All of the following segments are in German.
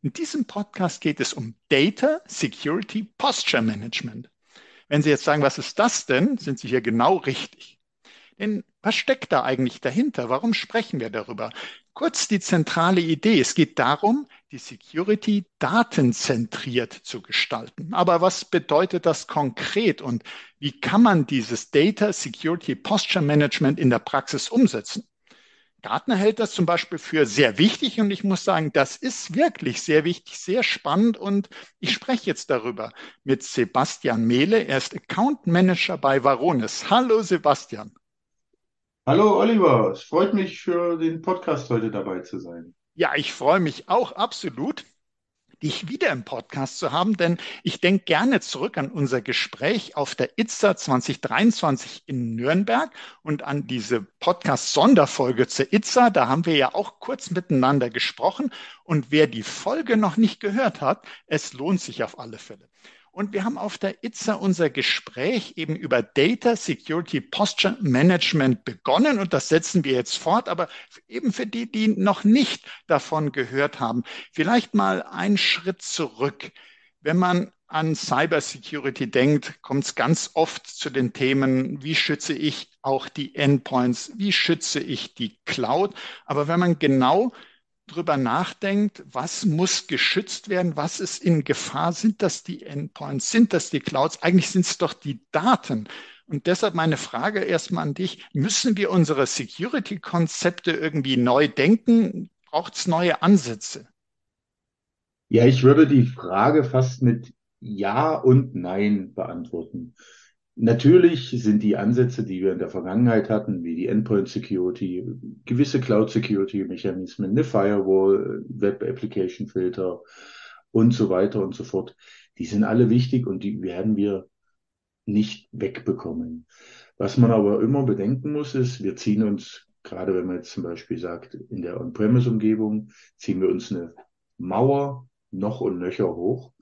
In diesem Podcast geht es um Data Security Posture Management. Wenn Sie jetzt sagen, was ist das denn, sind Sie hier genau richtig. Denn was steckt da eigentlich dahinter? Warum sprechen wir darüber? Kurz die zentrale Idee. Es geht darum, die Security datenzentriert zu gestalten. Aber was bedeutet das konkret und wie kann man dieses Data Security Posture Management in der Praxis umsetzen? Gartner hält das zum Beispiel für sehr wichtig und ich muss sagen, das ist wirklich sehr wichtig, sehr spannend und ich spreche jetzt darüber mit Sebastian Mehle. Er ist Account Manager bei Varonis. Hallo Sebastian. Hallo Oliver, es freut mich für den Podcast heute dabei zu sein. Ja, ich freue mich auch absolut dich wieder im Podcast zu haben, denn ich denke gerne zurück an unser Gespräch auf der ITSA 2023 in Nürnberg und an diese Podcast-Sonderfolge zur ITSA. Da haben wir ja auch kurz miteinander gesprochen. Und wer die Folge noch nicht gehört hat, es lohnt sich auf alle Fälle. Und wir haben auf der ITSA unser Gespräch eben über Data Security Posture Management begonnen und das setzen wir jetzt fort. Aber eben für die, die noch nicht davon gehört haben, vielleicht mal einen Schritt zurück. Wenn man an Cybersecurity denkt, kommt es ganz oft zu den Themen, wie schütze ich auch die Endpoints, wie schütze ich die Cloud. Aber wenn man genau drüber nachdenkt, was muss geschützt werden, was ist in Gefahr, sind das die Endpoints, sind das die Clouds, eigentlich sind es doch die Daten. Und deshalb meine Frage erstmal an dich, müssen wir unsere Security-Konzepte irgendwie neu denken? Braucht es neue Ansätze? Ja, ich würde die Frage fast mit Ja und Nein beantworten. Natürlich sind die Ansätze, die wir in der Vergangenheit hatten, wie die Endpoint Security, gewisse Cloud Security Mechanismen, eine Firewall, Web Application Filter und so weiter und so fort, die sind alle wichtig und die werden wir nicht wegbekommen. Was man aber immer bedenken muss, ist, wir ziehen uns, gerade wenn man jetzt zum Beispiel sagt, in der On-Premise-Umgebung, ziehen wir uns eine Mauer noch und nöcher hoch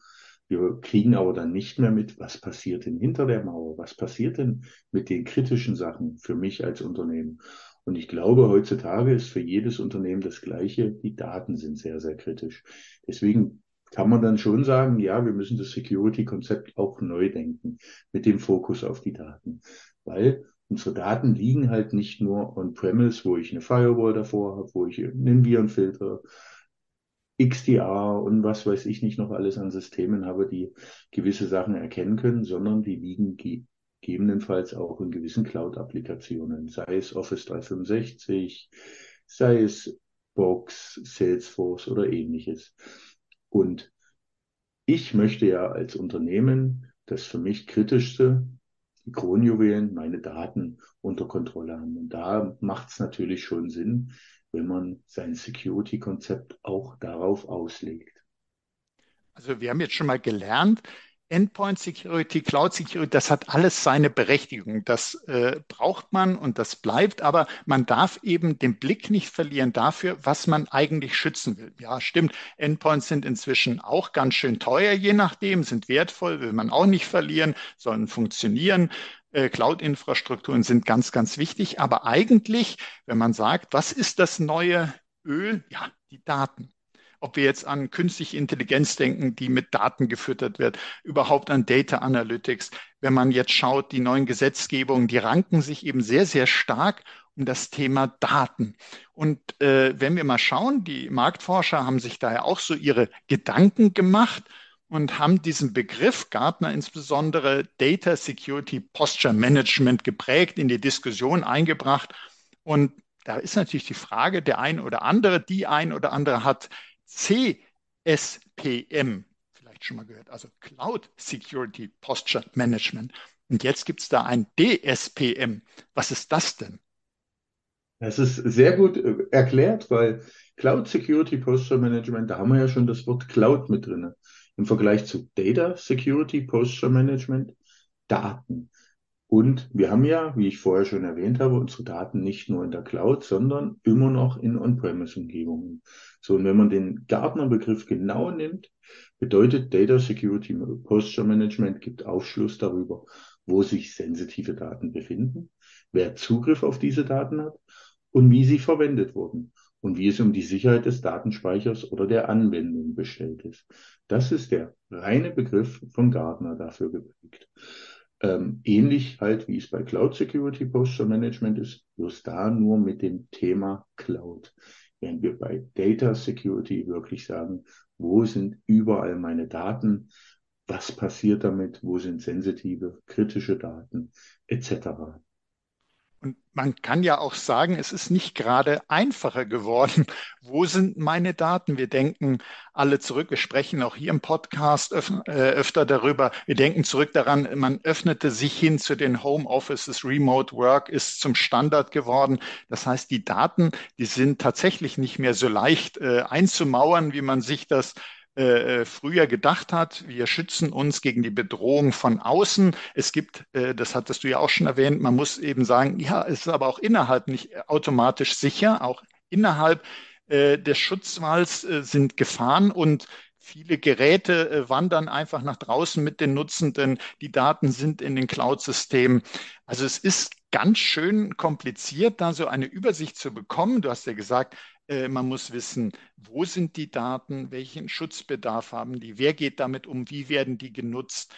wir kriegen aber dann nicht mehr mit, was passiert denn hinter der Mauer? Was passiert denn mit den kritischen Sachen für mich als Unternehmen? Und ich glaube, heutzutage ist für jedes Unternehmen das Gleiche. Die Daten sind sehr, sehr kritisch. Deswegen kann man dann schon sagen, ja, wir müssen das Security-Konzept auch neu denken mit dem Fokus auf die Daten. Weil unsere Daten liegen halt nicht nur on-premise, wo ich eine Firewall davor habe, wo ich einen Virenfilter XDR und was weiß ich nicht noch alles an Systemen habe, die gewisse Sachen erkennen können, sondern die liegen gegebenenfalls auch in gewissen Cloud-Applikationen, sei es Office 365, sei es Box, Salesforce oder ähnliches. Und ich möchte ja als Unternehmen das für mich kritischste, die Kronjuwelen, meine Daten unter Kontrolle haben. Und da macht es natürlich schon Sinn, wenn man sein Security-Konzept auch darauf auslegt. Also wir haben jetzt schon mal gelernt, Endpoint Security, Cloud Security, das hat alles seine Berechtigung. Das äh, braucht man und das bleibt, aber man darf eben den Blick nicht verlieren dafür, was man eigentlich schützen will. Ja, stimmt. Endpoints sind inzwischen auch ganz schön teuer, je nachdem, sind wertvoll, will man auch nicht verlieren, sollen funktionieren. Äh, Cloud-Infrastrukturen sind ganz, ganz wichtig. Aber eigentlich, wenn man sagt, was ist das neue Öl? Ja, die Daten. Ob wir jetzt an künstliche Intelligenz denken, die mit Daten gefüttert wird, überhaupt an Data Analytics. Wenn man jetzt schaut, die neuen Gesetzgebungen, die ranken sich eben sehr, sehr stark um das Thema Daten. Und äh, wenn wir mal schauen, die Marktforscher haben sich daher auch so ihre Gedanken gemacht und haben diesen Begriff Gartner insbesondere Data Security Posture Management geprägt, in die Diskussion eingebracht. Und da ist natürlich die Frage, der ein oder andere, die ein oder andere hat CSPM vielleicht schon mal gehört, also Cloud Security Posture Management. Und jetzt gibt es da ein DSPM. Was ist das denn? Das ist sehr gut äh, erklärt, weil Cloud Security Posture Management, da haben wir ja schon das Wort Cloud mit drin. Im Vergleich zu Data Security Posture Management Daten. Und wir haben ja, wie ich vorher schon erwähnt habe, unsere Daten nicht nur in der Cloud, sondern immer noch in On-Premise-Umgebungen. So, und wenn man den Gartner-Begriff genau nimmt, bedeutet Data Security Posture Management gibt Aufschluss darüber, wo sich sensitive Daten befinden, wer Zugriff auf diese Daten hat und wie sie verwendet wurden und wie es um die Sicherheit des Datenspeichers oder der Anwendung bestellt ist. Das ist der reine Begriff von Gartner dafür geprägt. Ähm, ähnlich halt, wie es bei Cloud Security Posture Management ist, bloß da nur mit dem Thema Cloud. Während wir bei Data Security wirklich sagen, wo sind überall meine Daten, was passiert damit, wo sind sensitive, kritische Daten etc. Und man kann ja auch sagen, es ist nicht gerade einfacher geworden. Wo sind meine Daten? Wir denken alle zurück. Wir sprechen auch hier im Podcast öf äh, öfter darüber. Wir denken zurück daran, man öffnete sich hin zu den Home Offices. Remote Work ist zum Standard geworden. Das heißt, die Daten, die sind tatsächlich nicht mehr so leicht äh, einzumauern, wie man sich das äh, äh, früher gedacht hat. Wir schützen uns gegen die Bedrohung von außen. Es gibt, äh, das hattest du ja auch schon erwähnt, man muss eben sagen, ja, es ist aber auch innerhalb nicht automatisch sicher. Auch innerhalb des Schutzwalls sind Gefahren und Viele Geräte wandern einfach nach draußen mit den Nutzenden. Die Daten sind in den Cloud-Systemen. Also es ist ganz schön kompliziert, da so eine Übersicht zu bekommen. Du hast ja gesagt, man muss wissen, wo sind die Daten, welchen Schutzbedarf haben die, wer geht damit um, wie werden die genutzt.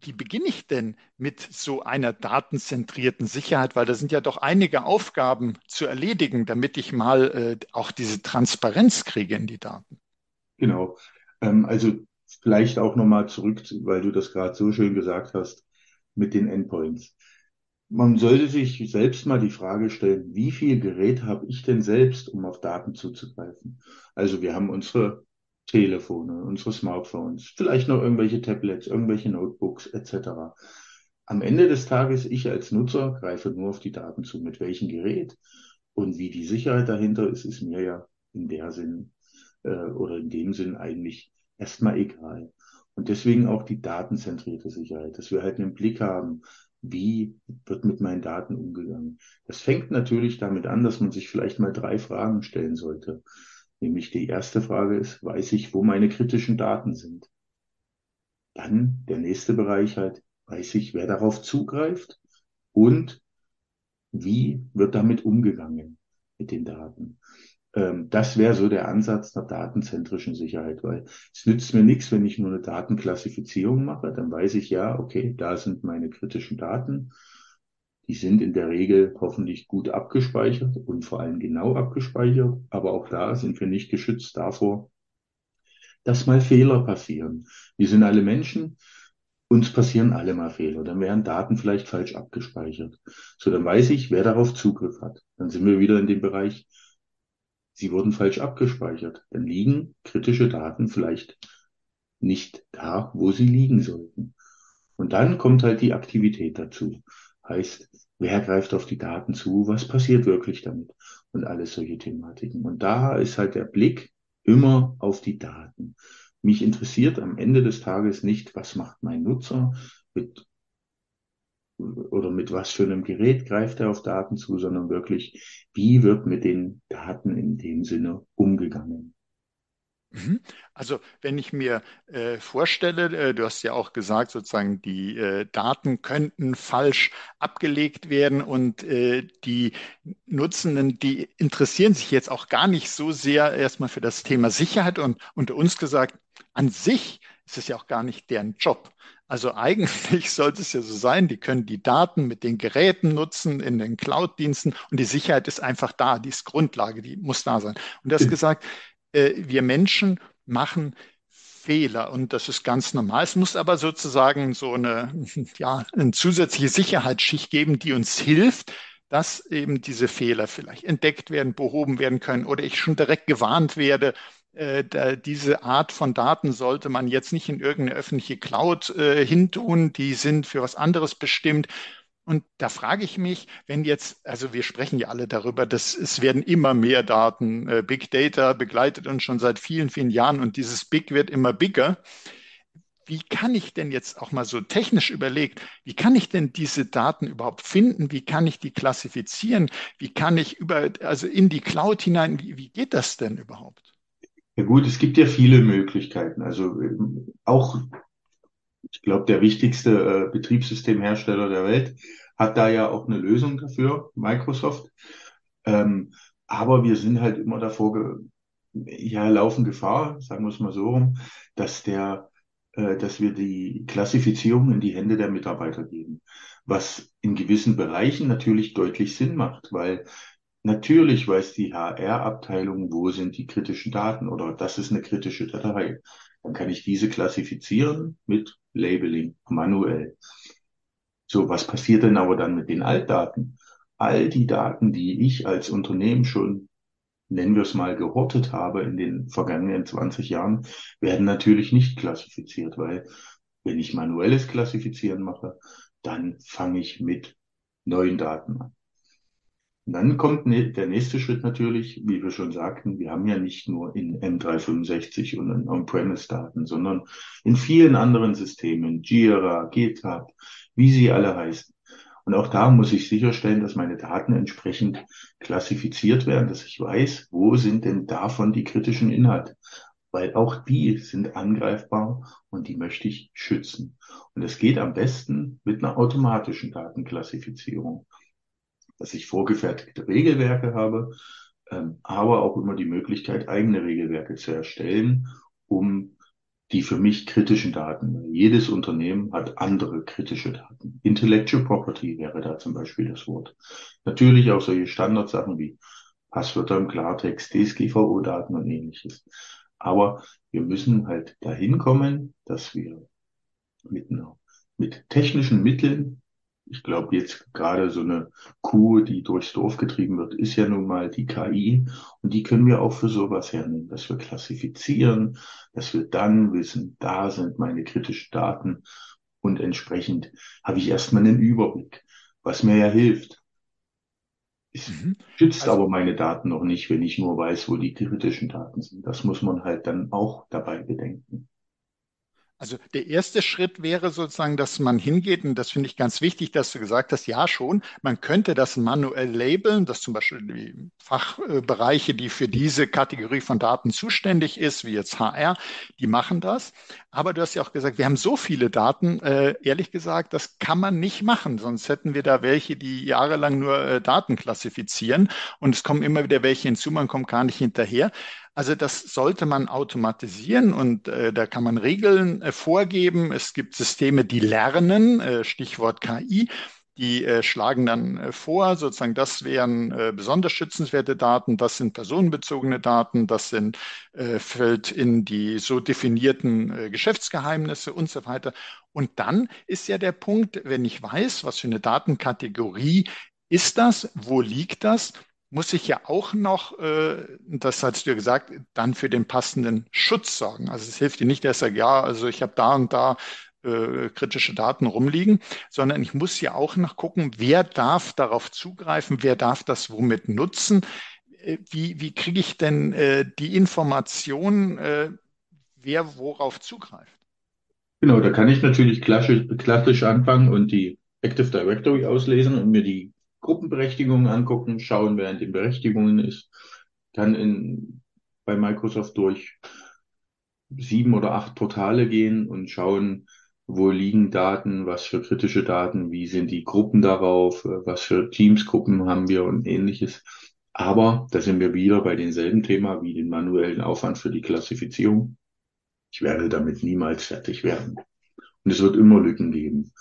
Wie beginne ich denn mit so einer datenzentrierten Sicherheit? Weil da sind ja doch einige Aufgaben zu erledigen, damit ich mal äh, auch diese Transparenz kriege in die Daten. Genau. Ähm, also vielleicht auch nochmal zurück, weil du das gerade so schön gesagt hast, mit den Endpoints. Man sollte sich selbst mal die Frage stellen, wie viel Gerät habe ich denn selbst, um auf Daten zuzugreifen? Also wir haben unsere Telefone, unsere Smartphones, vielleicht noch irgendwelche Tablets, irgendwelche Notebooks etc. Am Ende des Tages, ich als Nutzer greife nur auf die Daten zu. Mit welchem Gerät und wie die Sicherheit dahinter ist, ist mir ja in der Sinn äh, oder in dem Sinn eigentlich erstmal egal. Und deswegen auch die datenzentrierte Sicherheit, dass wir halt einen Blick haben, wie wird mit meinen Daten umgegangen. Das fängt natürlich damit an, dass man sich vielleicht mal drei Fragen stellen sollte. Nämlich die erste Frage ist, weiß ich, wo meine kritischen Daten sind? Dann der nächste Bereich halt, weiß ich, wer darauf zugreift und wie wird damit umgegangen mit den Daten. Ähm, das wäre so der Ansatz der datenzentrischen Sicherheit, weil es nützt mir nichts, wenn ich nur eine Datenklassifizierung mache, dann weiß ich ja, okay, da sind meine kritischen Daten. Die sind in der Regel hoffentlich gut abgespeichert und vor allem genau abgespeichert, aber auch da sind wir nicht geschützt davor, dass mal Fehler passieren. Wir sind alle Menschen, uns passieren alle mal Fehler. Dann werden Daten vielleicht falsch abgespeichert. So, dann weiß ich, wer darauf Zugriff hat. Dann sind wir wieder in dem Bereich sie wurden falsch abgespeichert. Dann liegen kritische Daten vielleicht nicht da, wo sie liegen sollten. Und dann kommt halt die Aktivität dazu. Heißt, wer greift auf die Daten zu? Was passiert wirklich damit? Und alles solche Thematiken. Und da ist halt der Blick immer auf die Daten. Mich interessiert am Ende des Tages nicht, was macht mein Nutzer mit oder mit was für einem Gerät greift er auf Daten zu, sondern wirklich, wie wird mit den Daten in dem Sinne umgegangen. Mhm. Also wenn ich mir äh, vorstelle, äh, du hast ja auch gesagt, sozusagen die äh, Daten könnten falsch abgelegt werden und äh, die Nutzenden, die interessieren sich jetzt auch gar nicht so sehr erstmal für das Thema Sicherheit und unter uns gesagt, an sich ist es ja auch gar nicht deren Job. Also eigentlich sollte es ja so sein, die können die Daten mit den Geräten nutzen in den Cloud-Diensten und die Sicherheit ist einfach da, die ist Grundlage, die muss da sein. Und du hast gesagt, äh, wir Menschen machen Fehler und das ist ganz normal. Es muss aber sozusagen so eine, ja, eine zusätzliche Sicherheitsschicht geben, die uns hilft, dass eben diese Fehler vielleicht entdeckt werden, behoben werden können oder ich schon direkt gewarnt werde, diese Art von Daten sollte man jetzt nicht in irgendeine öffentliche Cloud äh, hintun, die sind für was anderes bestimmt. Und da frage ich mich, wenn jetzt, also wir sprechen ja alle darüber, dass es werden immer mehr Daten, äh, Big Data begleitet uns schon seit vielen, vielen Jahren und dieses Big wird immer bigger. wie kann ich denn jetzt auch mal so technisch überlegt, wie kann ich denn diese Daten überhaupt finden? Wie kann ich die klassifizieren? Wie kann ich über, also in die Cloud hinein, wie, wie geht das denn überhaupt? Ja gut, es gibt ja viele Möglichkeiten. Also ähm, auch, ich glaube, der wichtigste äh, Betriebssystemhersteller der Welt hat da ja auch eine Lösung dafür, Microsoft. Ähm, aber wir sind halt immer davor, ja, laufen Gefahr, sagen wir es mal so rum, dass der, äh, dass wir die Klassifizierung in die Hände der Mitarbeiter geben. Was in gewissen Bereichen natürlich deutlich Sinn macht, weil natürlich weiß die HR-Abteilung, wo sind die kritischen Daten oder das ist eine kritische Datei. Dann kann ich diese klassifizieren mit Labeling manuell. So, was passiert denn aber dann mit den Altdaten? All die Daten, die ich als Unternehmen schon, nennen wir es mal, gehortet habe in den vergangenen 20 Jahren, werden natürlich nicht klassifiziert, weil wenn ich manuelles Klassifizieren mache, dann fange ich mit neuen Daten an. Und dann kommt ne, der nächste Schritt natürlich, wie wir schon sagten, wir haben ja nicht nur in M365 und in On-Premise-Daten, sondern in vielen anderen Systemen, Jira, GitHub, wie sie alle heißen. Und auch da muss ich sicherstellen, dass meine Daten entsprechend klassifiziert werden, dass ich weiß, wo sind denn davon die kritischen Inhalte. Weil auch die sind angreifbar und die möchte ich schützen. Und es geht am besten mit einer automatischen Datenklassifizierung dass ich vorgefertigte Regelwerke habe, ähm, aber auch immer die Möglichkeit, eigene Regelwerke zu erstellen, um die für mich kritischen Daten. Jedes Unternehmen hat andere kritische Daten. Intellectual Property wäre da zum Beispiel das Wort. Natürlich auch solche Standardsachen wie Passwörter im Klartext, DSGVO-Daten und ähnliches. Aber wir müssen halt dahin kommen, dass wir mit, mit technischen Mitteln ich glaube jetzt gerade so eine Kuh, die durchs Dorf getrieben wird, ist ja nun mal die KI. Und die können wir auch für sowas hernehmen, dass wir klassifizieren, dass wir dann wissen, da sind meine kritischen Daten. Und entsprechend habe ich erstmal einen Überblick, was mir ja hilft. Es mhm. schützt also, aber meine Daten noch nicht, wenn ich nur weiß, wo die kritischen Daten sind. Das muss man halt dann auch dabei bedenken. Also der erste Schritt wäre sozusagen, dass man hingeht, und das finde ich ganz wichtig, dass du gesagt hast, ja schon, man könnte das manuell labeln, dass zum Beispiel die Fachbereiche, die für diese Kategorie von Daten zuständig ist, wie jetzt HR, die machen das. Aber du hast ja auch gesagt, wir haben so viele Daten, äh, ehrlich gesagt, das kann man nicht machen, sonst hätten wir da welche, die jahrelang nur äh, Daten klassifizieren und es kommen immer wieder welche hinzu, man kommt gar nicht hinterher. Also das sollte man automatisieren und äh, da kann man Regeln äh, vorgeben. Es gibt Systeme, die lernen, äh, Stichwort KI. Die äh, schlagen dann äh, vor, sozusagen, das wären äh, besonders schützenswerte Daten, das sind personenbezogene Daten, das sind, fällt in die so definierten Geschäftsgeheimnisse und so weiter. Und dann ist ja der Punkt, wenn ich weiß, was für eine Datenkategorie ist das, wo liegt das, muss ich ja auch noch, äh, das hast du ja gesagt, dann für den passenden Schutz sorgen. Also es hilft dir nicht, dass er ja, also ich habe da und da äh, kritische Daten rumliegen, sondern ich muss ja auch noch gucken, wer darf darauf zugreifen, wer darf das womit nutzen. Äh, wie, wie kriege ich denn äh, die Information, äh, wer worauf zugreift? Genau, da kann ich natürlich klassisch, klassisch anfangen und die Active Directory auslesen und mir die Gruppenberechtigungen angucken, schauen, wer in den Berechtigungen ist, kann in, bei Microsoft durch sieben oder acht Portale gehen und schauen, wo liegen Daten, was für kritische Daten, wie sind die Gruppen darauf, was für Teamsgruppen haben wir und ähnliches. Aber da sind wir wieder bei demselben Thema wie den manuellen Aufwand für die Klassifizierung. Ich werde damit niemals fertig werden. Und es wird immer Lücken geben.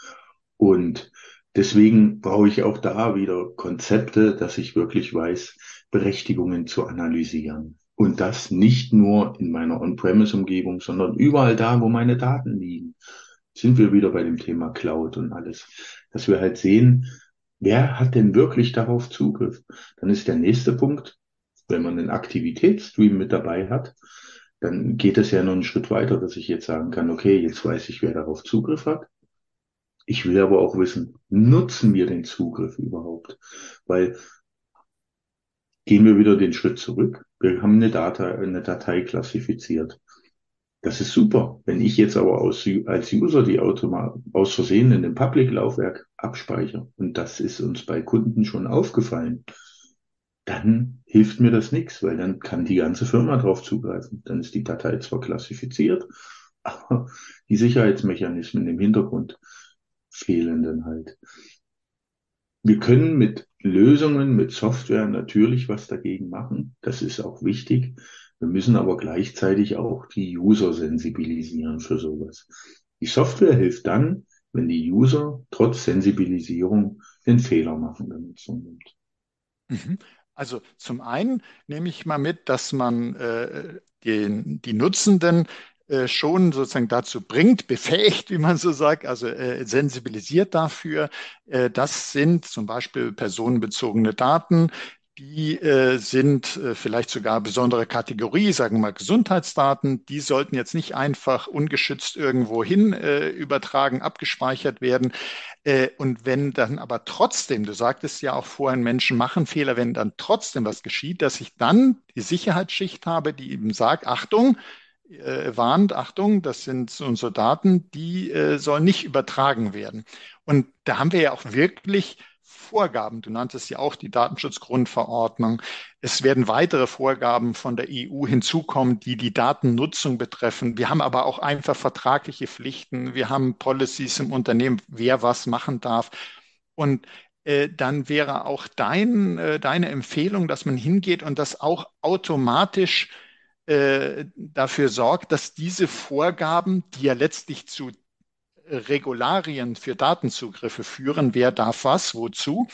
Und Deswegen brauche ich auch da wieder Konzepte, dass ich wirklich weiß, Berechtigungen zu analysieren. Und das nicht nur in meiner On-Premise-Umgebung, sondern überall da, wo meine Daten liegen. Sind wir wieder bei dem Thema Cloud und alles. Dass wir halt sehen, wer hat denn wirklich darauf Zugriff? Dann ist der nächste Punkt, wenn man einen Aktivitätsstream mit dabei hat, dann geht es ja noch einen Schritt weiter, dass ich jetzt sagen kann, okay, jetzt weiß ich, wer darauf Zugriff hat. Ich will aber auch wissen, nutzen wir den Zugriff überhaupt? Weil gehen wir wieder den Schritt zurück. Wir haben eine, Data, eine Datei klassifiziert. Das ist super. Wenn ich jetzt aber aus, als User die Automa aus Versehen in dem Public-Laufwerk abspeichere, und das ist uns bei Kunden schon aufgefallen, dann hilft mir das nichts, weil dann kann die ganze Firma drauf zugreifen. Dann ist die Datei zwar klassifiziert, aber die Sicherheitsmechanismen im Hintergrund fehlen dann halt. Wir können mit Lösungen, mit Software natürlich was dagegen machen. Das ist auch wichtig. Wir müssen aber gleichzeitig auch die User sensibilisieren für sowas. Die Software hilft dann, wenn die User trotz Sensibilisierung den Fehler machen, der Nutzung nimmt. Mhm. Also zum einen nehme ich mal mit, dass man äh, den, die Nutzenden schon sozusagen dazu bringt, befähigt, wie man so sagt, also äh, sensibilisiert dafür. Äh, das sind zum Beispiel personenbezogene Daten, die äh, sind äh, vielleicht sogar besondere Kategorie, sagen wir mal Gesundheitsdaten. Die sollten jetzt nicht einfach ungeschützt irgendwo hin äh, übertragen, abgespeichert werden. Äh, und wenn dann aber trotzdem, du sagtest ja auch vorhin, Menschen machen Fehler, wenn dann trotzdem was geschieht, dass ich dann die Sicherheitsschicht habe, die eben sagt, Achtung, äh, warnt, Achtung, das sind unsere Daten, die äh, sollen nicht übertragen werden. Und da haben wir ja auch wirklich Vorgaben. Du nanntest ja auch die Datenschutzgrundverordnung. Es werden weitere Vorgaben von der EU hinzukommen, die die Datennutzung betreffen. Wir haben aber auch einfach vertragliche Pflichten. Wir haben Policies im Unternehmen, wer was machen darf. Und äh, dann wäre auch dein, äh, deine Empfehlung, dass man hingeht und das auch automatisch äh, dafür sorgt, dass diese Vorgaben, die ja letztlich zu Regularien für Datenzugriffe führen, wer darf was, wozu,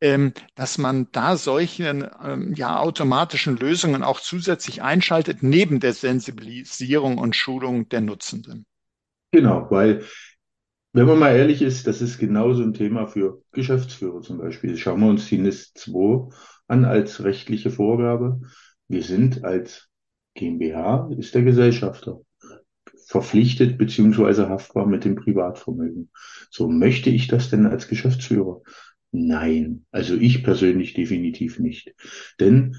ähm, dass man da solche ähm, ja, automatischen Lösungen auch zusätzlich einschaltet, neben der Sensibilisierung und Schulung der Nutzenden. Genau, weil wenn man mal ehrlich ist, das ist genauso ein Thema für Geschäftsführer zum Beispiel. Schauen wir uns die NIS 2 an als rechtliche Vorgabe. Wir sind als GmbH, ist der Gesellschafter verpflichtet beziehungsweise haftbar mit dem Privatvermögen. So möchte ich das denn als Geschäftsführer? Nein, also ich persönlich definitiv nicht. Denn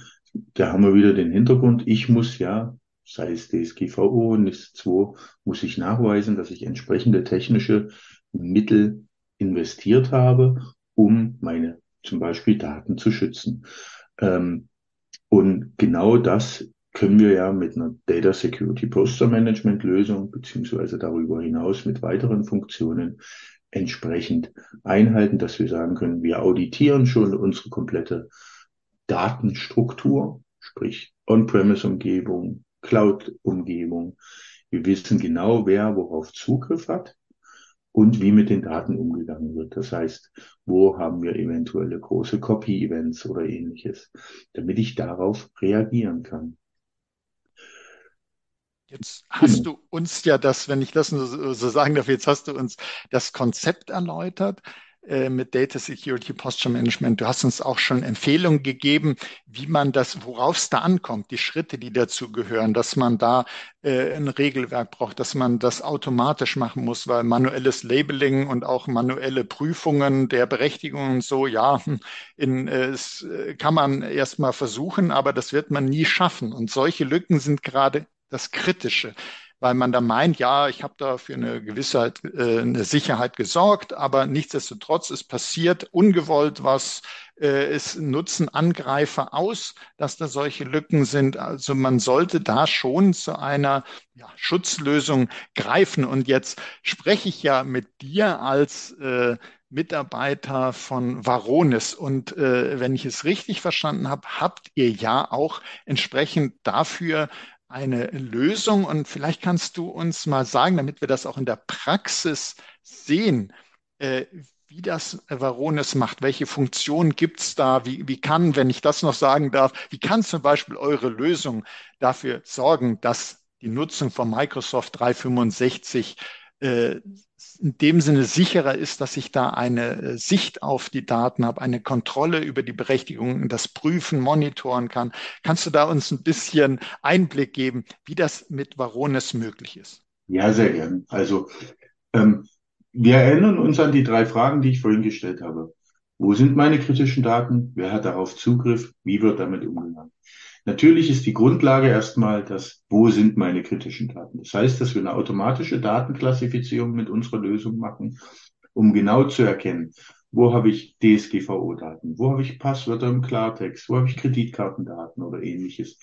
da haben wir wieder den Hintergrund, ich muss ja, sei es DSGVO, NIS 2, muss ich nachweisen, dass ich entsprechende technische Mittel investiert habe, um meine zum Beispiel Daten zu schützen. Ähm, und genau das können wir ja mit einer Data Security Poster Management Lösung beziehungsweise darüber hinaus mit weiteren Funktionen entsprechend einhalten, dass wir sagen können, wir auditieren schon unsere komplette Datenstruktur, sprich On-Premise-Umgebung, Cloud-Umgebung. Wir wissen genau, wer worauf Zugriff hat und wie mit den Daten umgegangen wird. Das heißt, wo haben wir eventuelle große Copy-Events oder ähnliches, damit ich darauf reagieren kann. Jetzt hast hm. du uns ja das, wenn ich das so, so sagen darf, jetzt hast du uns das Konzept erläutert äh, mit Data Security Posture Management. Du hast uns auch schon Empfehlungen gegeben, wie man das, worauf es da ankommt, die Schritte, die dazu gehören, dass man da äh, ein Regelwerk braucht, dass man das automatisch machen muss, weil manuelles Labeling und auch manuelle Prüfungen der Berechtigungen so, ja, in, äh, es äh, kann man erstmal versuchen, aber das wird man nie schaffen. Und solche Lücken sind gerade das Kritische, weil man da meint, ja, ich habe da für eine Gewissheit, äh, eine Sicherheit gesorgt, aber nichtsdestotrotz ist passiert ungewollt was, äh, es nutzen Angreifer aus, dass da solche Lücken sind. Also man sollte da schon zu einer ja, Schutzlösung greifen. Und jetzt spreche ich ja mit dir als äh, Mitarbeiter von Varonis. Und äh, wenn ich es richtig verstanden habe, habt ihr ja auch entsprechend dafür eine Lösung. Und vielleicht kannst du uns mal sagen, damit wir das auch in der Praxis sehen, äh, wie das Varonis macht, welche Funktionen gibt es da, wie, wie kann, wenn ich das noch sagen darf, wie kann zum Beispiel eure Lösung dafür sorgen, dass die Nutzung von Microsoft 365 äh, in dem Sinne sicherer ist, dass ich da eine äh, Sicht auf die Daten habe, eine Kontrolle über die Berechtigungen, das Prüfen, monitoren kann. Kannst du da uns ein bisschen Einblick geben, wie das mit Varonis möglich ist? Ja, sehr gern. Also ähm, wir erinnern uns an die drei Fragen, die ich vorhin gestellt habe. Wo sind meine kritischen Daten? Wer hat darauf Zugriff? Wie wird damit umgegangen? Natürlich ist die Grundlage erstmal das, wo sind meine kritischen Daten? Das heißt, dass wir eine automatische Datenklassifizierung mit unserer Lösung machen, um genau zu erkennen, wo habe ich DSGVO-Daten, wo habe ich Passwörter im Klartext, wo habe ich Kreditkartendaten oder ähnliches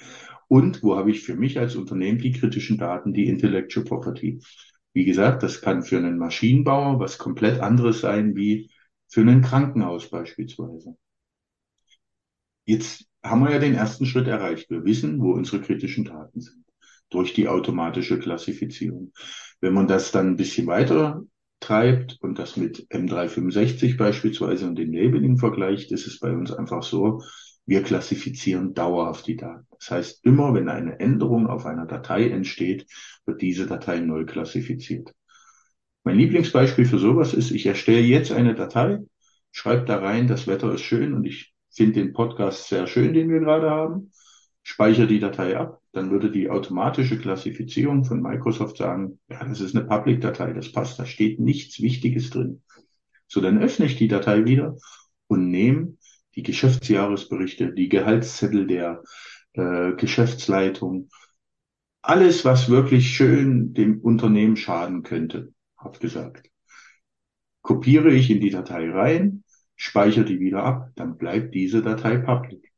und wo habe ich für mich als Unternehmen die kritischen Daten, die Intellectual Property. Wie gesagt, das kann für einen Maschinenbauer was komplett anderes sein wie für ein Krankenhaus beispielsweise. Jetzt haben wir ja den ersten Schritt erreicht. Wir wissen, wo unsere kritischen Daten sind durch die automatische Klassifizierung. Wenn man das dann ein bisschen weiter treibt und das mit M365 beispielsweise und dem Labeling vergleicht, ist es bei uns einfach so, wir klassifizieren dauerhaft die Daten. Das heißt, immer wenn eine Änderung auf einer Datei entsteht, wird diese Datei neu klassifiziert. Mein Lieblingsbeispiel für sowas ist, ich erstelle jetzt eine Datei, schreibe da rein, das Wetter ist schön und ich finde den Podcast sehr schön, den wir gerade haben, speichere die Datei ab, dann würde die automatische Klassifizierung von Microsoft sagen, ja, das ist eine Public-Datei, das passt, da steht nichts Wichtiges drin. So, dann öffne ich die Datei wieder und nehme die Geschäftsjahresberichte, die Gehaltszettel der äh, Geschäftsleitung, alles, was wirklich schön dem Unternehmen schaden könnte, hab gesagt. Kopiere ich in die Datei rein, speichere die wieder ab, dann bleibt diese Datei public.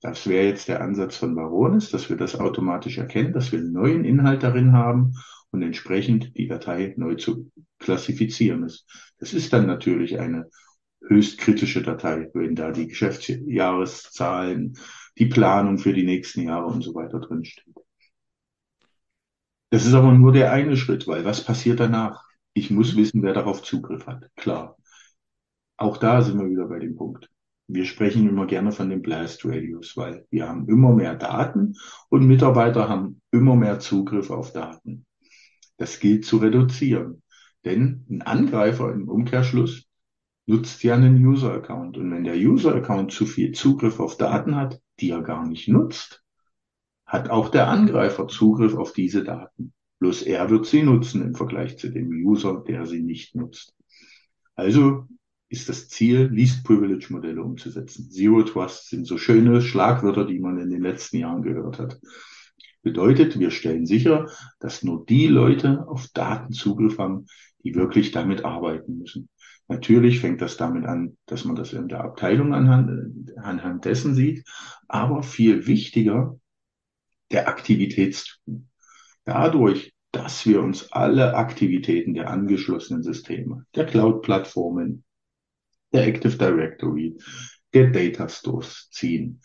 Das wäre jetzt der Ansatz von Varonis, dass wir das automatisch erkennen, dass wir einen neuen Inhalt darin haben und entsprechend die Datei neu zu klassifizieren ist. Das ist dann natürlich eine höchst kritische Datei, wenn da die Geschäftsjahreszahlen, die Planung für die nächsten Jahre und so weiter drinsteht. Das ist aber nur der eine Schritt, weil was passiert danach? Ich muss wissen, wer darauf Zugriff hat. Klar. Auch da sind wir wieder bei dem Punkt. Wir sprechen immer gerne von dem Blast Radius, weil wir haben immer mehr Daten und Mitarbeiter haben immer mehr Zugriff auf Daten. Das gilt zu reduzieren. Denn ein Angreifer im Umkehrschluss nutzt ja einen User-Account. Und wenn der User-Account zu viel Zugriff auf Daten hat, die er gar nicht nutzt, hat auch der Angreifer Zugriff auf diese Daten. Bloß er wird sie nutzen im Vergleich zu dem User, der sie nicht nutzt. Also ist das Ziel, Least Privilege Modelle umzusetzen. Zero Trust sind so schöne Schlagwörter, die man in den letzten Jahren gehört hat. Bedeutet, wir stellen sicher, dass nur die Leute auf Daten Zugriff haben, die wirklich damit arbeiten müssen. Natürlich fängt das damit an, dass man das in der Abteilung anhand, anhand dessen sieht, aber viel wichtiger, der Aktivitätston. Dadurch, dass wir uns alle Aktivitäten der angeschlossenen Systeme, der Cloud-Plattformen, der Active Directory, der Data Stores ziehen.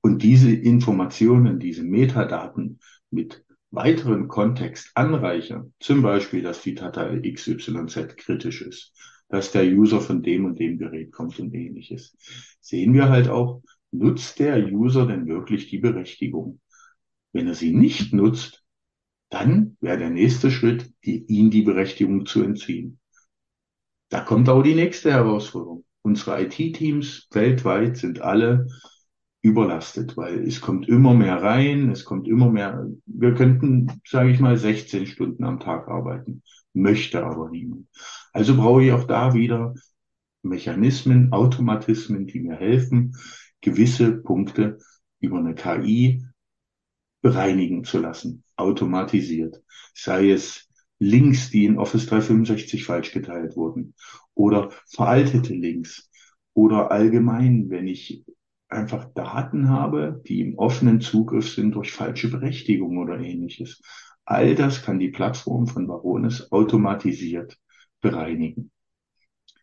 Und diese Informationen, diese Metadaten mit weiteren Kontext anreichern, zum Beispiel, dass die Datei XYZ kritisch ist, dass der User von dem und dem Gerät kommt und ähnliches, sehen wir halt auch, nutzt der User denn wirklich die Berechtigung? Wenn er sie nicht nutzt, dann wäre der nächste Schritt, die, ihm die Berechtigung zu entziehen. Da kommt auch die nächste Herausforderung. Unsere IT-Teams weltweit sind alle überlastet, weil es kommt immer mehr rein, es kommt immer mehr. Wir könnten, sage ich mal, 16 Stunden am Tag arbeiten, möchte aber niemand. Also brauche ich auch da wieder Mechanismen, Automatismen, die mir helfen, gewisse Punkte über eine KI bereinigen zu lassen, automatisiert. Sei es Links, die in Office 365 falsch geteilt wurden oder veraltete Links oder allgemein, wenn ich einfach Daten habe, die im offenen Zugriff sind durch falsche Berechtigung oder ähnliches. All das kann die Plattform von Varonis automatisiert bereinigen.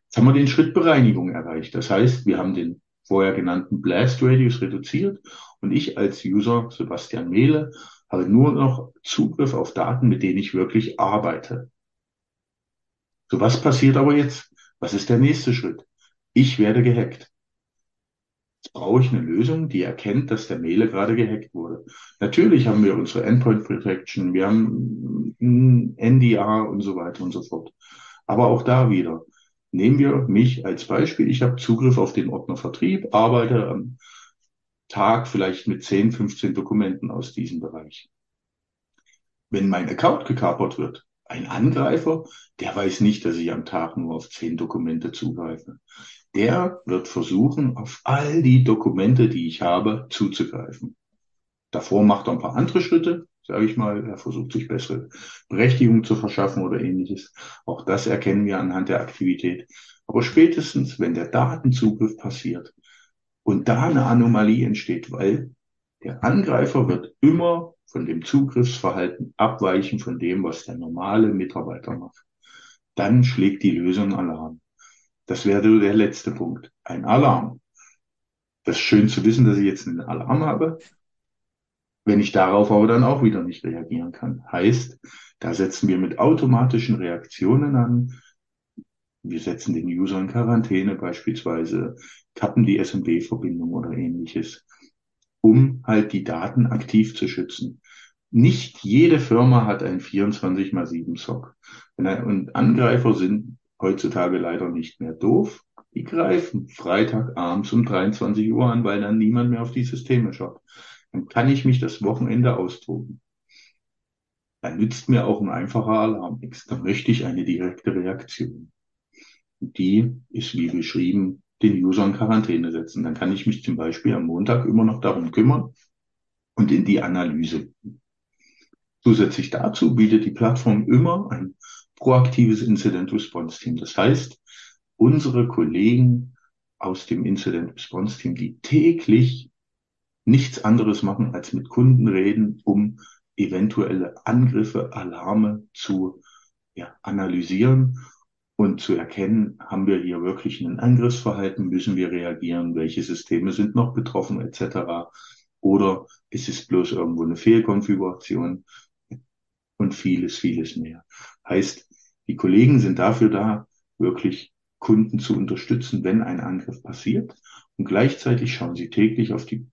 Jetzt haben wir den Schritt Bereinigung erreicht. Das heißt, wir haben den vorher genannten Blast Radius reduziert und ich als User, Sebastian Mehle, habe nur noch Zugriff auf Daten, mit denen ich wirklich arbeite. So, was passiert aber jetzt? Was ist der nächste Schritt? Ich werde gehackt. Jetzt brauche ich eine Lösung, die erkennt, dass der Mail gerade gehackt wurde. Natürlich haben wir unsere Endpoint Protection, wir haben NDR und so weiter und so fort. Aber auch da wieder. Nehmen wir mich als Beispiel. Ich habe Zugriff auf den Ordner Vertrieb, arbeite am Tag vielleicht mit 10, 15 Dokumenten aus diesem Bereich. Wenn mein Account gekapert wird, ein Angreifer, der weiß nicht, dass ich am Tag nur auf 10 Dokumente zugreife. Der wird versuchen, auf all die Dokumente, die ich habe, zuzugreifen. Davor macht er ein paar andere Schritte, sage ich mal. Er versucht sich bessere Berechtigung zu verschaffen oder ähnliches. Auch das erkennen wir anhand der Aktivität. Aber spätestens, wenn der Datenzugriff passiert und da eine Anomalie entsteht, weil der Angreifer wird immer von dem Zugriffsverhalten abweichen von dem, was der normale Mitarbeiter macht. Dann schlägt die Lösung Alarm. Das wäre der letzte Punkt. Ein Alarm. Das ist schön zu wissen, dass ich jetzt einen Alarm habe. Wenn ich darauf aber dann auch wieder nicht reagieren kann. Heißt, da setzen wir mit automatischen Reaktionen an. Wir setzen den User in Quarantäne beispielsweise, kappen die SMB-Verbindung oder ähnliches, um halt die Daten aktiv zu schützen. Nicht jede Firma hat ein 24 x 7 SOC. Und Angreifer sind heutzutage leider nicht mehr doof. Die greifen Freitag abends um 23 Uhr an, weil dann niemand mehr auf die Systeme schaut. Dann kann ich mich das Wochenende austoben. Dann nützt mir auch ein einfacher Alarm nichts. Dann möchte ich eine direkte Reaktion. Die ist wie beschrieben, den User in Quarantäne setzen. Dann kann ich mich zum Beispiel am Montag immer noch darum kümmern und in die Analyse. Zusätzlich dazu bietet die Plattform immer ein proaktives Incident Response Team. Das heißt, unsere Kollegen aus dem Incident Response Team, die täglich nichts anderes machen, als mit Kunden reden, um eventuelle Angriffe, Alarme zu ja, analysieren und zu erkennen, haben wir hier wirklich ein Angriffsverhalten, müssen wir reagieren, welche Systeme sind noch betroffen etc. Oder ist es bloß irgendwo eine Fehlkonfiguration und vieles, vieles mehr. Heißt, die Kollegen sind dafür da, wirklich Kunden zu unterstützen, wenn ein Angriff passiert. Und gleichzeitig schauen sie täglich auf die,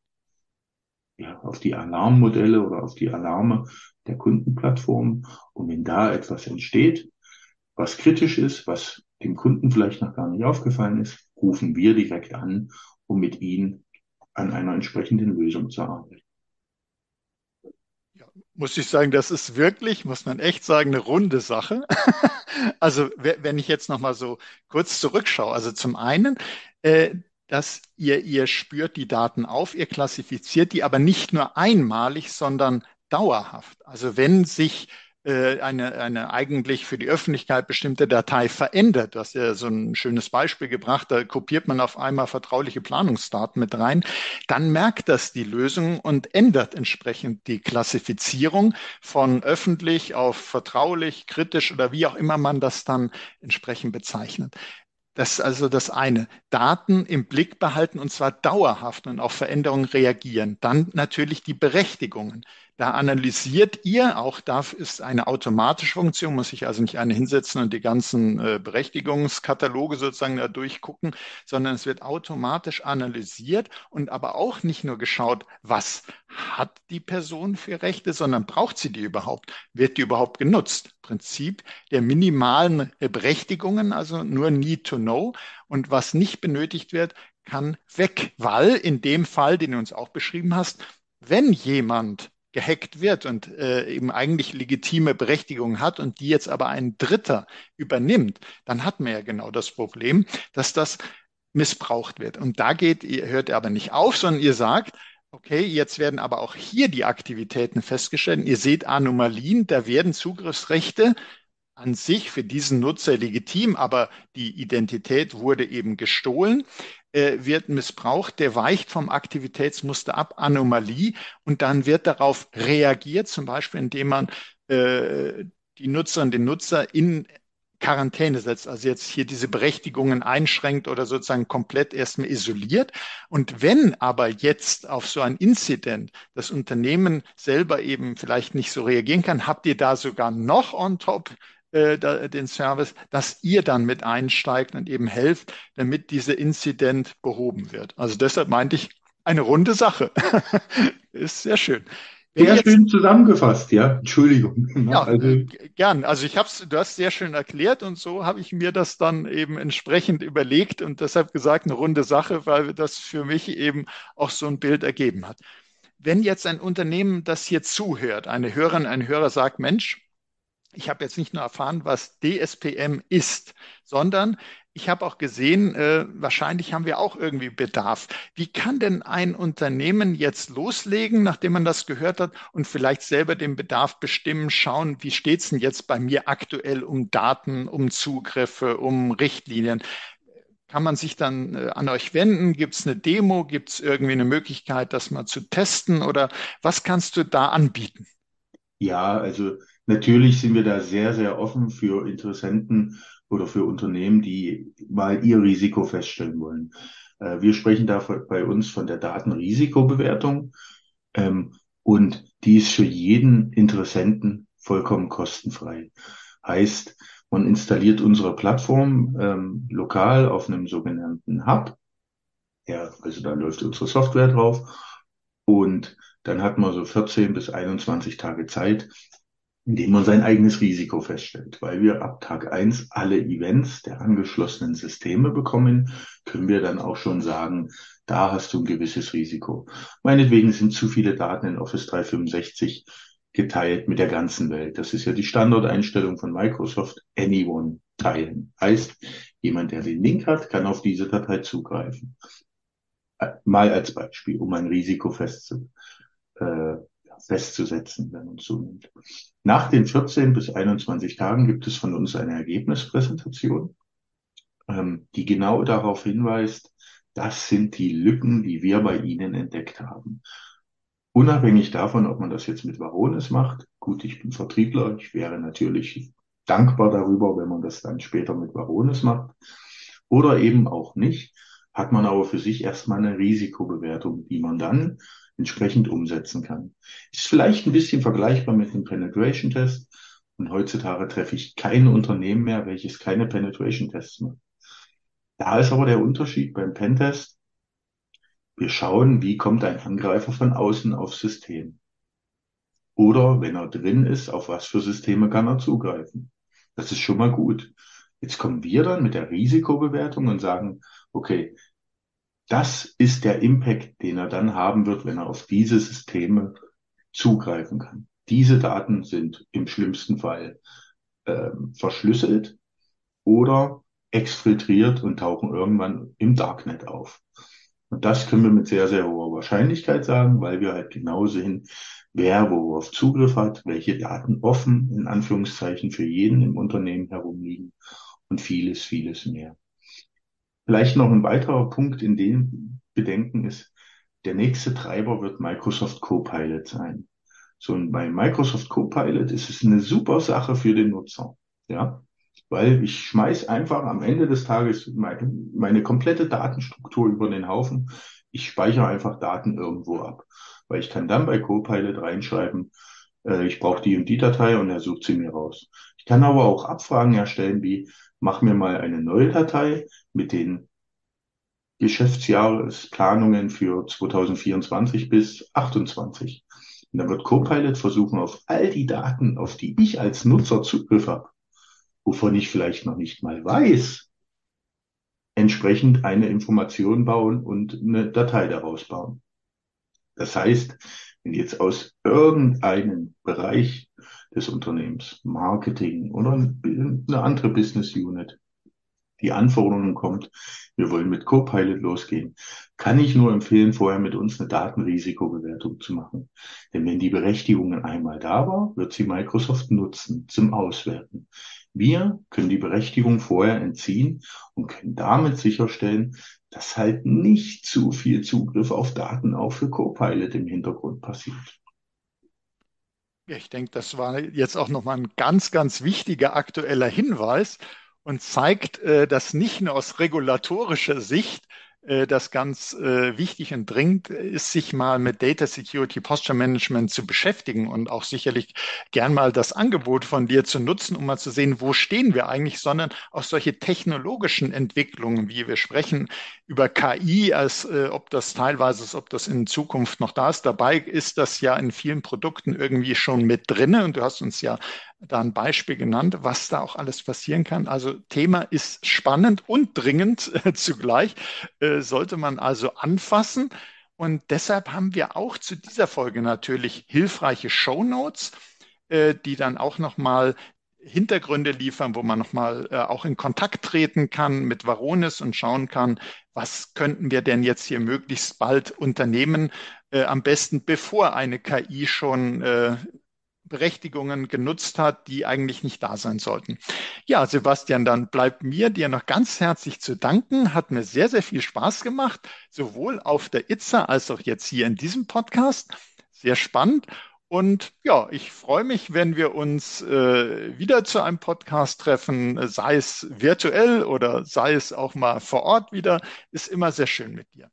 ja, auf die Alarmmodelle oder auf die Alarme der Kundenplattformen. Und wenn da etwas entsteht, was kritisch ist, was dem Kunden vielleicht noch gar nicht aufgefallen ist, rufen wir direkt an, um mit ihnen an einer entsprechenden Lösung zu arbeiten muss ich sagen, das ist wirklich, muss man echt sagen, eine runde Sache. also wenn ich jetzt noch mal so kurz zurückschaue, also zum einen, äh, dass ihr, ihr spürt die Daten auf, ihr klassifiziert die aber nicht nur einmalig, sondern dauerhaft. Also wenn sich äh, eine, eine eigentlich für die Öffentlichkeit bestimmte Datei verändert. Du hast ja so ein schönes Beispiel gebracht, da kopiert man auf einmal vertrauliche Planungsdaten mit rein, dann merkt das die Lösung und ändert entsprechend die Klassifizierung von öffentlich auf vertraulich, kritisch oder wie auch immer man das dann entsprechend bezeichnet. Das ist also das eine. Daten im Blick behalten und zwar dauerhaft und auf Veränderungen reagieren. Dann natürlich die Berechtigungen. Da analysiert ihr, auch da ist eine automatische Funktion, muss ich also nicht eine hinsetzen und die ganzen äh, Berechtigungskataloge sozusagen da durchgucken, sondern es wird automatisch analysiert und aber auch nicht nur geschaut, was hat die Person für Rechte, sondern braucht sie die überhaupt? Wird die überhaupt genutzt? Prinzip der minimalen Berechtigungen, also nur Need to Know. Und was nicht benötigt wird, kann weg, weil in dem Fall, den du uns auch beschrieben hast, wenn jemand gehackt wird und äh, eben eigentlich legitime Berechtigung hat und die jetzt aber ein Dritter übernimmt, dann hat man ja genau das Problem, dass das missbraucht wird. Und da geht, ihr hört aber nicht auf, sondern ihr sagt, okay, jetzt werden aber auch hier die Aktivitäten festgestellt. Ihr seht Anomalien, da werden Zugriffsrechte an sich für diesen Nutzer legitim, aber die Identität wurde eben gestohlen äh, wird missbraucht, der weicht vom Aktivitätsmuster ab, Anomalie, und dann wird darauf reagiert, zum Beispiel indem man äh, die Nutzerin, den Nutzer in Quarantäne setzt, also jetzt hier diese Berechtigungen einschränkt oder sozusagen komplett erstmal isoliert. Und wenn aber jetzt auf so ein Inzident das Unternehmen selber eben vielleicht nicht so reagieren kann, habt ihr da sogar noch on top äh, den Service, dass ihr dann mit einsteigt und eben helft, damit dieser Inzident behoben wird. Also deshalb meinte ich, eine runde Sache. Ist sehr schön. Sehr jetzt, schön zusammengefasst, ja. Entschuldigung. Ja, also, äh, gern. Also ich habe du hast sehr schön erklärt und so habe ich mir das dann eben entsprechend überlegt und deshalb gesagt, eine runde Sache, weil das für mich eben auch so ein Bild ergeben hat. Wenn jetzt ein Unternehmen das hier zuhört, eine Hörerin, ein Hörer sagt, Mensch, ich habe jetzt nicht nur erfahren, was DSPM ist, sondern ich habe auch gesehen, äh, wahrscheinlich haben wir auch irgendwie Bedarf. Wie kann denn ein Unternehmen jetzt loslegen, nachdem man das gehört hat und vielleicht selber den Bedarf bestimmen, schauen, wie steht es denn jetzt bei mir aktuell um Daten, um Zugriffe, um Richtlinien? Kann man sich dann äh, an euch wenden? Gibt es eine Demo? Gibt es irgendwie eine Möglichkeit, das mal zu testen? Oder was kannst du da anbieten? Ja, also natürlich sind wir da sehr, sehr offen für Interessenten oder für Unternehmen, die mal ihr Risiko feststellen wollen. Äh, wir sprechen da bei uns von der Datenrisikobewertung ähm, und die ist für jeden Interessenten vollkommen kostenfrei. Heißt, man installiert unsere Plattform ähm, lokal auf einem sogenannten Hub. Ja, also da läuft unsere Software drauf. Und dann hat man so 14 bis 21 Tage Zeit, indem man sein eigenes Risiko feststellt. Weil wir ab Tag eins alle Events der angeschlossenen Systeme bekommen, können wir dann auch schon sagen, da hast du ein gewisses Risiko. Meinetwegen sind zu viele Daten in Office 365 geteilt mit der ganzen Welt. Das ist ja die Standardeinstellung von Microsoft, anyone teilen. Heißt, jemand, der den Link hat, kann auf diese Datei zugreifen. Äh, mal als Beispiel, um ein Risiko festzu, äh, festzusetzen, wenn man zunimmt. Nach den 14 bis 21 Tagen gibt es von uns eine Ergebnispräsentation, ähm, die genau darauf hinweist, das sind die Lücken, die wir bei Ihnen entdeckt haben. Unabhängig davon, ob man das jetzt mit Varonis macht, gut, ich bin Vertriebler, ich wäre natürlich dankbar darüber, wenn man das dann später mit Varonis macht, oder eben auch nicht, hat man aber für sich erstmal eine Risikobewertung, die man dann entsprechend umsetzen kann. Ist vielleicht ein bisschen vergleichbar mit dem Penetration Test. Und heutzutage treffe ich kein Unternehmen mehr, welches keine Penetration Tests macht. Da ist aber der Unterschied beim Pentest. Wir schauen, wie kommt ein Angreifer von außen aufs System. Oder wenn er drin ist, auf was für Systeme kann er zugreifen. Das ist schon mal gut. Jetzt kommen wir dann mit der Risikobewertung und sagen, okay, das ist der Impact, den er dann haben wird, wenn er auf diese Systeme zugreifen kann. Diese Daten sind im schlimmsten Fall äh, verschlüsselt oder exfiltriert und tauchen irgendwann im Darknet auf. Und das können wir mit sehr, sehr hoher Wahrscheinlichkeit sagen, weil wir halt genau sehen, wer worauf Zugriff hat, welche Daten offen in Anführungszeichen für jeden im Unternehmen herumliegen und vieles, vieles mehr. Vielleicht noch ein weiterer Punkt in dem Bedenken ist, der nächste Treiber wird Microsoft Copilot sein. So, und bei Microsoft Copilot ist es eine super Sache für den Nutzer. Ja, weil ich schmeiß einfach am Ende des Tages meine, meine komplette Datenstruktur über den Haufen. Ich speichere einfach Daten irgendwo ab, weil ich kann dann bei Copilot reinschreiben, äh, ich brauche die und die Datei und er sucht sie mir raus. Ich kann aber auch Abfragen erstellen wie, mach mir mal eine neue Datei mit den Geschäftsjahresplanungen für 2024 bis 2028. Und dann wird Copilot versuchen, auf all die Daten, auf die ich als Nutzer Zugriff habe, wovon ich vielleicht noch nicht mal weiß, entsprechend eine Information bauen und eine Datei daraus bauen. Das heißt, wenn jetzt aus irgendeinem Bereich des Unternehmens, Marketing oder eine andere Business Unit, die Anforderungen kommt, wir wollen mit Copilot losgehen, kann ich nur empfehlen, vorher mit uns eine Datenrisikobewertung zu machen. Denn wenn die Berechtigungen einmal da war, wird sie Microsoft nutzen zum Auswerten. Wir können die Berechtigung vorher entziehen und können damit sicherstellen, dass halt nicht zu viel Zugriff auf Daten auch für Copilot im Hintergrund passiert. Ich denke, das war jetzt auch nochmal ein ganz, ganz wichtiger aktueller Hinweis und zeigt, äh, dass nicht nur aus regulatorischer Sicht das ganz äh, wichtig und dringend ist, sich mal mit Data Security Posture Management zu beschäftigen und auch sicherlich gern mal das Angebot von dir zu nutzen, um mal zu sehen, wo stehen wir eigentlich, sondern auch solche technologischen Entwicklungen, wie wir sprechen über KI, als äh, ob das teilweise ist, ob das in Zukunft noch da ist. Dabei ist das ja in vielen Produkten irgendwie schon mit drinne und du hast uns ja da ein Beispiel genannt, was da auch alles passieren kann. Also Thema ist spannend und dringend äh, zugleich, äh, sollte man also anfassen. Und deshalb haben wir auch zu dieser Folge natürlich hilfreiche Show Notes, äh, die dann auch nochmal Hintergründe liefern, wo man nochmal äh, auch in Kontakt treten kann mit Varonis und schauen kann, was könnten wir denn jetzt hier möglichst bald unternehmen, äh, am besten bevor eine KI schon äh, Berechtigungen genutzt hat, die eigentlich nicht da sein sollten. Ja, Sebastian, dann bleibt mir dir noch ganz herzlich zu danken. Hat mir sehr, sehr viel Spaß gemacht, sowohl auf der ITSA als auch jetzt hier in diesem Podcast. Sehr spannend. Und ja, ich freue mich, wenn wir uns äh, wieder zu einem Podcast treffen, sei es virtuell oder sei es auch mal vor Ort wieder. Ist immer sehr schön mit dir.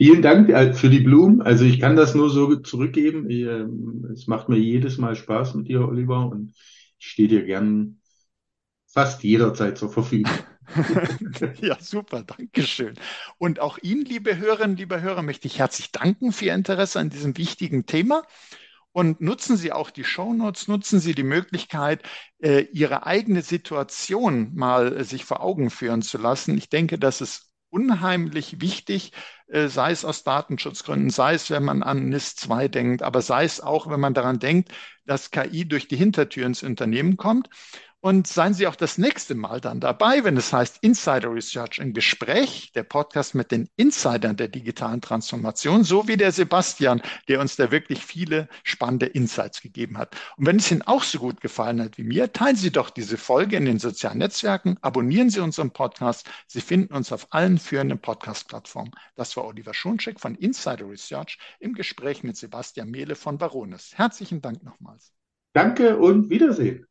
Vielen Dank äh, für die Blumen. Also ich kann das nur so zurückgeben. Ähm, es macht mir jedes Mal Spaß mit dir, Oliver, und ich stehe dir gern fast jederzeit zur Verfügung. ja, super, danke schön. Und auch Ihnen, liebe Hörerinnen, liebe Hörer, möchte ich herzlich danken für Ihr Interesse an diesem wichtigen Thema. Und nutzen Sie auch die Shownotes, nutzen Sie die Möglichkeit, äh, Ihre eigene Situation mal äh, sich vor Augen führen zu lassen. Ich denke, das ist unheimlich wichtig, äh, sei es aus Datenschutzgründen, sei es, wenn man an NIS 2 denkt, aber sei es auch, wenn man daran denkt, dass KI durch die Hintertür ins Unternehmen kommt. Und seien Sie auch das nächste Mal dann dabei, wenn es heißt Insider Research im Gespräch, der Podcast mit den Insidern der digitalen Transformation, so wie der Sebastian, der uns da wirklich viele spannende Insights gegeben hat. Und wenn es Ihnen auch so gut gefallen hat wie mir, teilen Sie doch diese Folge in den sozialen Netzwerken, abonnieren Sie unseren Podcast. Sie finden uns auf allen führenden Podcast-Plattformen. Das war Oliver Schoncheck von Insider Research im Gespräch mit Sebastian Mehle von Barones. Herzlichen Dank nochmals. Danke und Wiedersehen.